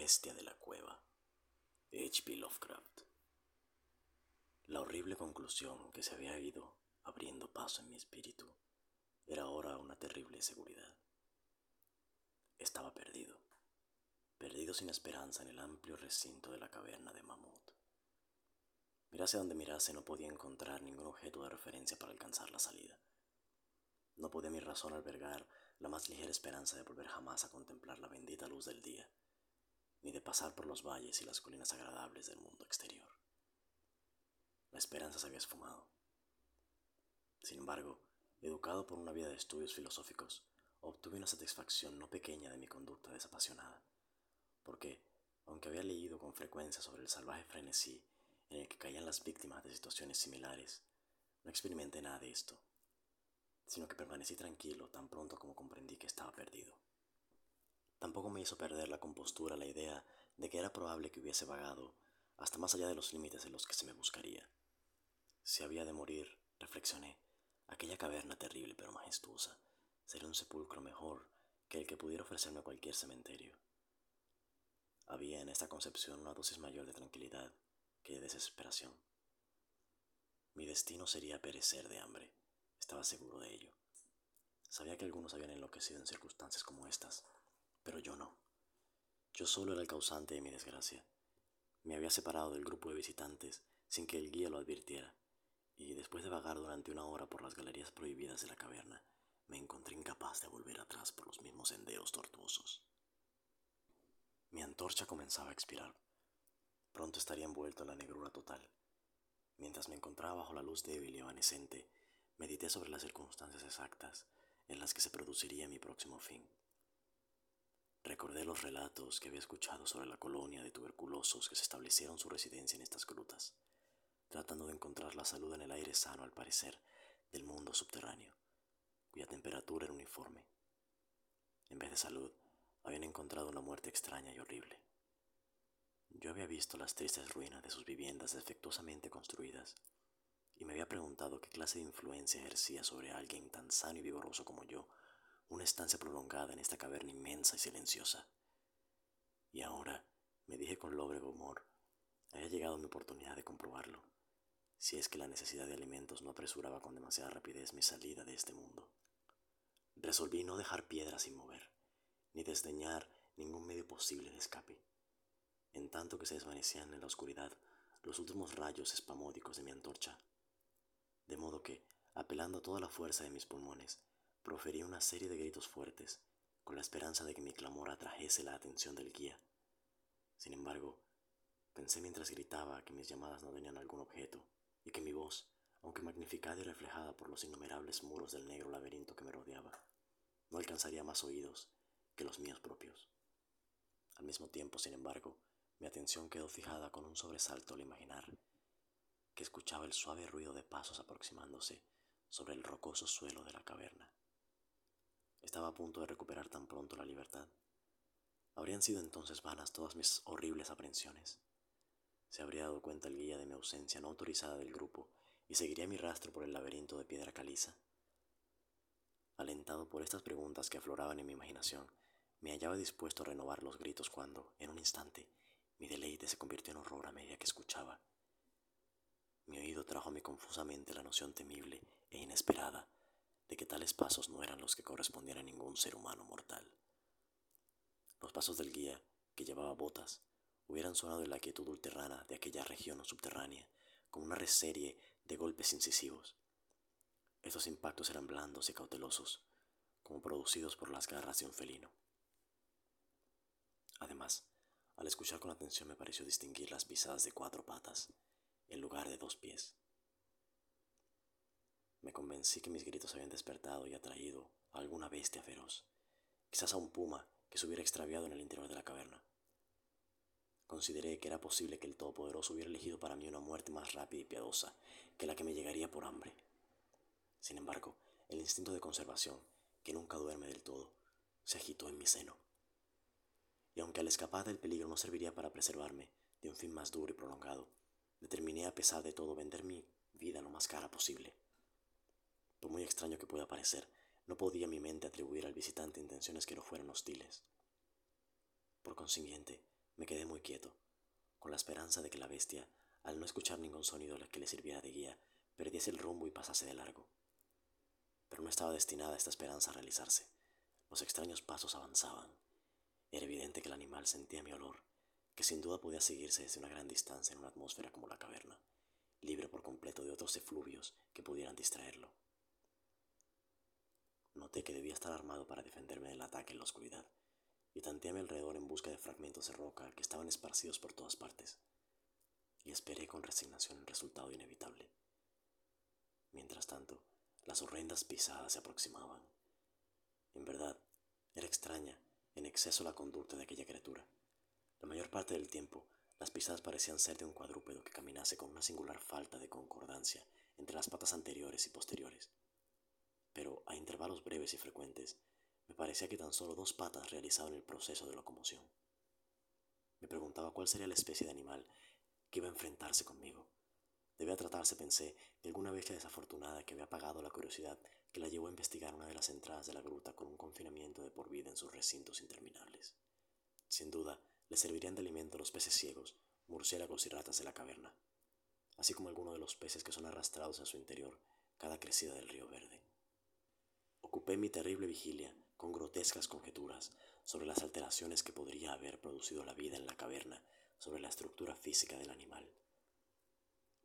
bestia de la cueva. H.P. Lovecraft. La horrible conclusión que se había ido abriendo paso en mi espíritu era ahora una terrible seguridad. Estaba perdido, perdido sin esperanza en el amplio recinto de la caverna de Mamut. Mirase donde mirase no podía encontrar ningún objeto de referencia para alcanzar la salida. No podía mi razón albergar la más ligera esperanza de volver jamás a contemplar la bendita luz del día ni de pasar por los valles y las colinas agradables del mundo exterior. La esperanza se había esfumado. Sin embargo, educado por una vida de estudios filosóficos, obtuve una satisfacción no pequeña de mi conducta desapasionada, porque, aunque había leído con frecuencia sobre el salvaje frenesí en el que caían las víctimas de situaciones similares, no experimenté nada de esto, sino que permanecí tranquilo tan pronto como comprendí que estaba perdido. Tampoco me hizo perder la compostura la idea de que era probable que hubiese vagado hasta más allá de los límites en los que se me buscaría. Si había de morir, reflexioné, aquella caverna terrible pero majestuosa sería un sepulcro mejor que el que pudiera ofrecerme cualquier cementerio. Había en esta concepción una dosis mayor de tranquilidad que de desesperación. Mi destino sería perecer de hambre, estaba seguro de ello. Sabía que algunos habían enloquecido en circunstancias como estas, pero yo no. Yo solo era el causante de mi desgracia. Me había separado del grupo de visitantes sin que el guía lo advirtiera, y después de vagar durante una hora por las galerías prohibidas de la caverna, me encontré incapaz de volver atrás por los mismos senderos tortuosos. Mi antorcha comenzaba a expirar. Pronto estaría envuelto en la negrura total. Mientras me encontraba bajo la luz débil y evanescente, medité sobre las circunstancias exactas en las que se produciría mi próximo fin. Recordé los relatos que había escuchado sobre la colonia de tuberculosos que se establecieron su residencia en estas grutas, tratando de encontrar la salud en el aire sano, al parecer, del mundo subterráneo, cuya temperatura era uniforme. En vez de salud, habían encontrado una muerte extraña y horrible. Yo había visto las tristes ruinas de sus viviendas defectuosamente construidas y me había preguntado qué clase de influencia ejercía sobre alguien tan sano y vigoroso como yo una estancia prolongada en esta caverna inmensa y silenciosa. Y ahora, me dije con lóbrego humor, había llegado mi oportunidad de comprobarlo, si es que la necesidad de alimentos no apresuraba con demasiada rapidez mi salida de este mundo. Resolví no dejar piedra sin mover, ni desdeñar ningún medio posible de escape. En tanto que se desvanecían en la oscuridad los últimos rayos espamódicos de mi antorcha. De modo que, apelando a toda la fuerza de mis pulmones, proferí una serie de gritos fuertes, con la esperanza de que mi clamor atrajese la atención del guía. Sin embargo, pensé mientras gritaba que mis llamadas no tenían algún objeto, y que mi voz, aunque magnificada y reflejada por los innumerables muros del negro laberinto que me rodeaba, no alcanzaría más oídos que los míos propios. Al mismo tiempo, sin embargo, mi atención quedó fijada con un sobresalto al imaginar que escuchaba el suave ruido de pasos aproximándose sobre el rocoso suelo de la caverna. Estaba a punto de recuperar tan pronto la libertad. Habrían sido entonces vanas todas mis horribles aprensiones. Se habría dado cuenta el guía de mi ausencia no autorizada del grupo y seguiría mi rastro por el laberinto de piedra caliza. Alentado por estas preguntas que afloraban en mi imaginación, me hallaba dispuesto a renovar los gritos cuando, en un instante, mi deleite se convirtió en horror a medida que escuchaba. Mi oído trajo a mí confusamente la noción temible e inesperada de que tales pasos no eran los que correspondían a ningún ser humano mortal. Los pasos del guía, que llevaba botas, hubieran sonado en la quietud ulterrana de aquella región subterránea, como una reserie de golpes incisivos. Estos impactos eran blandos y cautelosos, como producidos por las garras de un felino. Además, al escuchar con atención me pareció distinguir las pisadas de cuatro patas, en lugar de dos pies. Me convencí que mis gritos habían despertado y atraído a alguna bestia feroz, quizás a un puma que se hubiera extraviado en el interior de la caverna. Consideré que era posible que el Todopoderoso hubiera elegido para mí una muerte más rápida y piadosa que la que me llegaría por hambre. Sin embargo, el instinto de conservación, que nunca duerme del todo, se agitó en mi seno. Y aunque al escapar del peligro no serviría para preservarme de un fin más duro y prolongado, determiné a pesar de todo vender mi vida lo más cara posible. Por muy extraño que pueda parecer, no podía mi mente atribuir al visitante intenciones que no fueran hostiles. Por consiguiente, me quedé muy quieto, con la esperanza de que la bestia, al no escuchar ningún sonido que le sirviera de guía, perdiese el rumbo y pasase de largo. Pero no estaba destinada esta esperanza a realizarse. Los extraños pasos avanzaban. Era evidente que el animal sentía mi olor, que sin duda podía seguirse desde una gran distancia en una atmósfera como la caverna, libre por completo de otros efluvios que pudieran distraerlo. Noté que debía estar armado para defenderme del ataque en la oscuridad, y tanteé a mi alrededor en busca de fragmentos de roca que estaban esparcidos por todas partes, y esperé con resignación el resultado inevitable. Mientras tanto, las horrendas pisadas se aproximaban. En verdad, era extraña en exceso la conducta de aquella criatura. La mayor parte del tiempo, las pisadas parecían ser de un cuadrúpedo que caminase con una singular falta de concordancia entre las patas anteriores y posteriores. Breves y frecuentes, me parecía que tan solo dos patas realizaban el proceso de locomoción. Me preguntaba cuál sería la especie de animal que iba a enfrentarse conmigo. Debía tratarse, pensé, de alguna bestia desafortunada que había apagado la curiosidad que la llevó a investigar una de las entradas de la gruta con un confinamiento de por vida en sus recintos interminables. Sin duda, le servirían de alimento los peces ciegos, murciélagos y ratas de la caverna, así como algunos de los peces que son arrastrados a su interior cada crecida del río verde. Ocupé mi terrible vigilia con grotescas conjeturas sobre las alteraciones que podría haber producido la vida en la caverna sobre la estructura física del animal.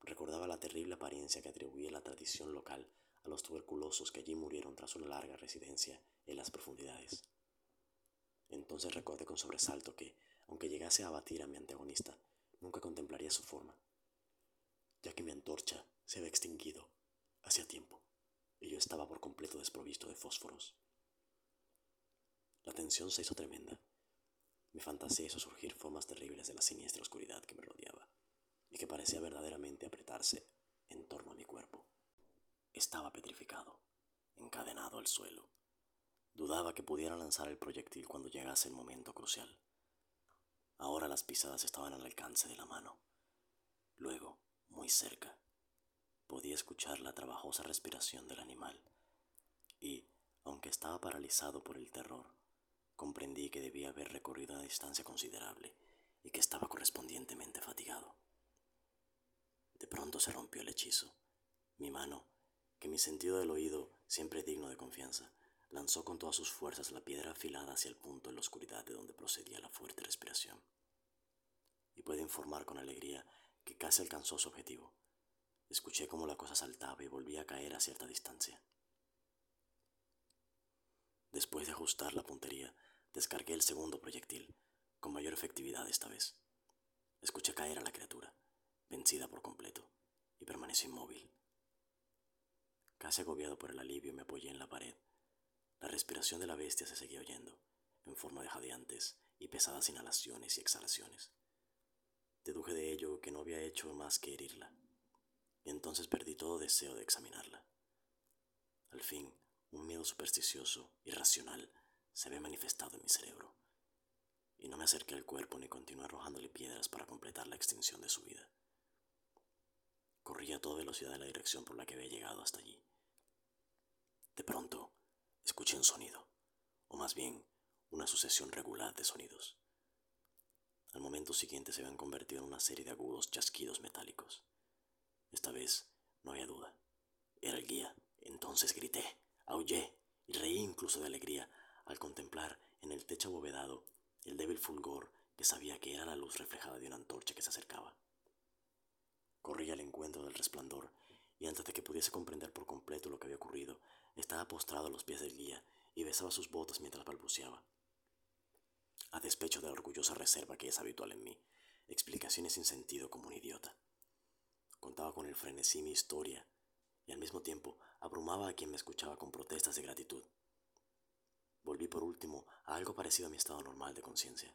Recordaba la terrible apariencia que atribuía la tradición local a los tuberculosos que allí murieron tras una larga residencia en las profundidades. Entonces recordé con sobresalto que, aunque llegase a abatir a mi antagonista, nunca contemplaría su forma, ya que mi antorcha se había extinguido hacía tiempo y yo estaba por completo desprovisto de fósforos. La tensión se hizo tremenda. Mi fantasía hizo surgir formas terribles de la siniestra oscuridad que me rodeaba y que parecía verdaderamente apretarse en torno a mi cuerpo. Estaba petrificado, encadenado al suelo. Dudaba que pudiera lanzar el proyectil cuando llegase el momento crucial. Ahora las pisadas estaban al alcance de la mano. Luego, muy cerca, podía escuchar la trabajosa respiración del animal. Y, aunque estaba paralizado por el terror, comprendí que debía haber recorrido una distancia considerable y que estaba correspondientemente fatigado. De pronto se rompió el hechizo. Mi mano, que mi sentido del oído, siempre digno de confianza, lanzó con todas sus fuerzas la piedra afilada hacia el punto en la oscuridad de donde procedía la fuerte respiración. Y puedo informar con alegría que casi alcanzó su objetivo. Escuché cómo la cosa saltaba y volvía a caer a cierta distancia. Después de ajustar la puntería, descargué el segundo proyectil, con mayor efectividad esta vez. Escuché caer a la criatura, vencida por completo, y permanecí inmóvil. Casi agobiado por el alivio, me apoyé en la pared. La respiración de la bestia se seguía oyendo, en forma de jadeantes y pesadas inhalaciones y exhalaciones. Deduje de ello que no había hecho más que herirla, y entonces perdí todo deseo de examinarla. Al fin, un miedo supersticioso, irracional, se había manifestado en mi cerebro, y no me acerqué al cuerpo ni continué arrojándole piedras para completar la extinción de su vida. Corrí a toda velocidad en la dirección por la que había llegado hasta allí. De pronto, escuché un sonido, o más bien, una sucesión regular de sonidos. Al momento siguiente se habían convertido en una serie de agudos chasquidos metálicos. Esta vez no había duda. Era el guía. Entonces grité aullé y reí incluso de alegría al contemplar en el techo abovedado el débil fulgor que sabía que era la luz reflejada de una antorcha que se acercaba. Corrí al encuentro del resplandor y antes de que pudiese comprender por completo lo que había ocurrido, estaba postrado a los pies del guía y besaba sus botas mientras balbuceaba. A despecho de la orgullosa reserva que es habitual en mí, explicaciones sin sentido como un idiota. Contaba con el frenesí mi historia y al mismo tiempo abrumaba a quien me escuchaba con protestas de gratitud. volví por último a algo parecido a mi estado normal de conciencia.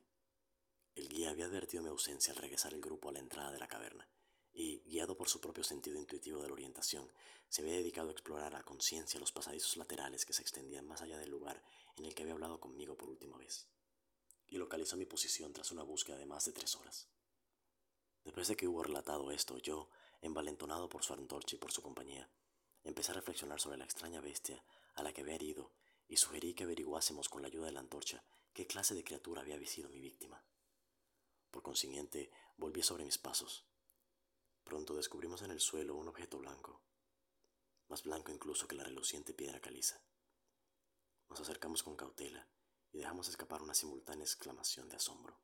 El guía había advertido mi ausencia al regresar el grupo a la entrada de la caverna, y, guiado por su propio sentido intuitivo de la orientación, se había dedicado a explorar a conciencia los pasadizos laterales que se extendían más allá del lugar en el que había hablado conmigo por última vez, y localizó mi posición tras una búsqueda de más de tres horas. Después de que hubo relatado esto, yo, envalentonado por su antorcha y por su compañía, empecé a reflexionar sobre la extraña bestia a la que había herido y sugerí que averiguásemos con la ayuda de la antorcha qué clase de criatura había sido mi víctima. Por consiguiente, volví sobre mis pasos. Pronto descubrimos en el suelo un objeto blanco, más blanco incluso que la reluciente piedra caliza. Nos acercamos con cautela y dejamos escapar una simultánea exclamación de asombro.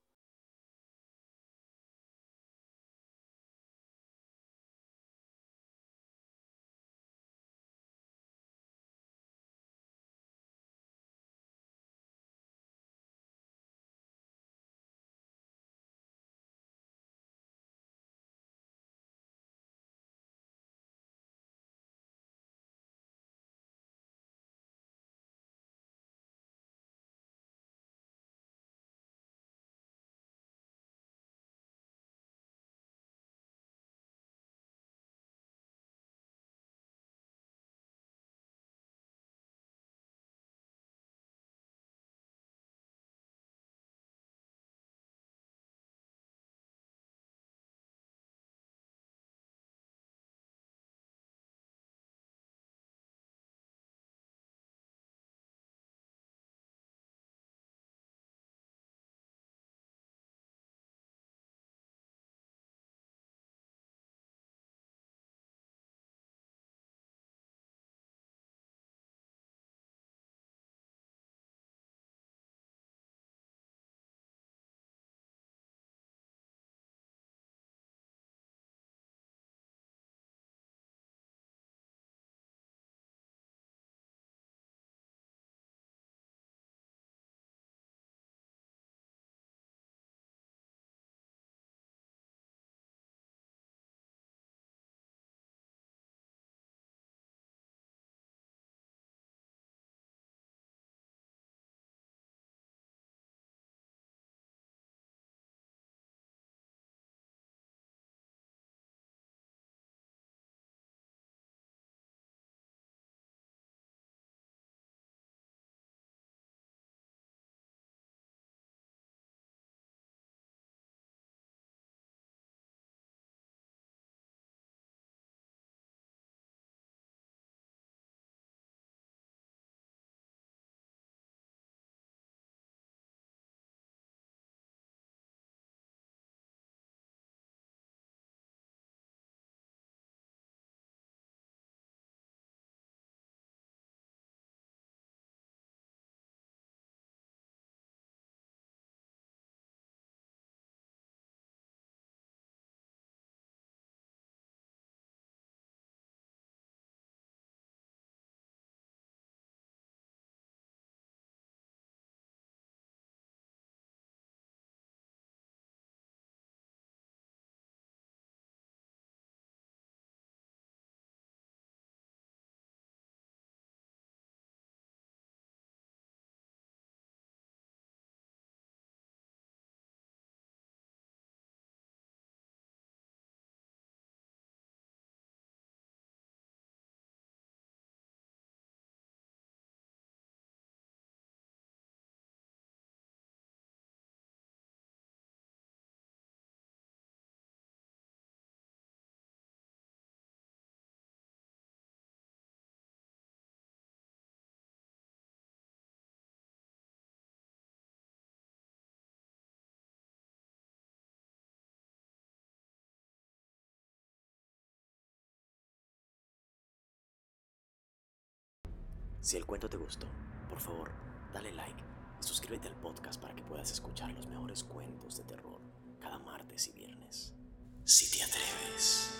Si el cuento te gustó, por favor, dale like y suscríbete al podcast para que puedas escuchar los mejores cuentos de terror cada martes y viernes. Si te atreves.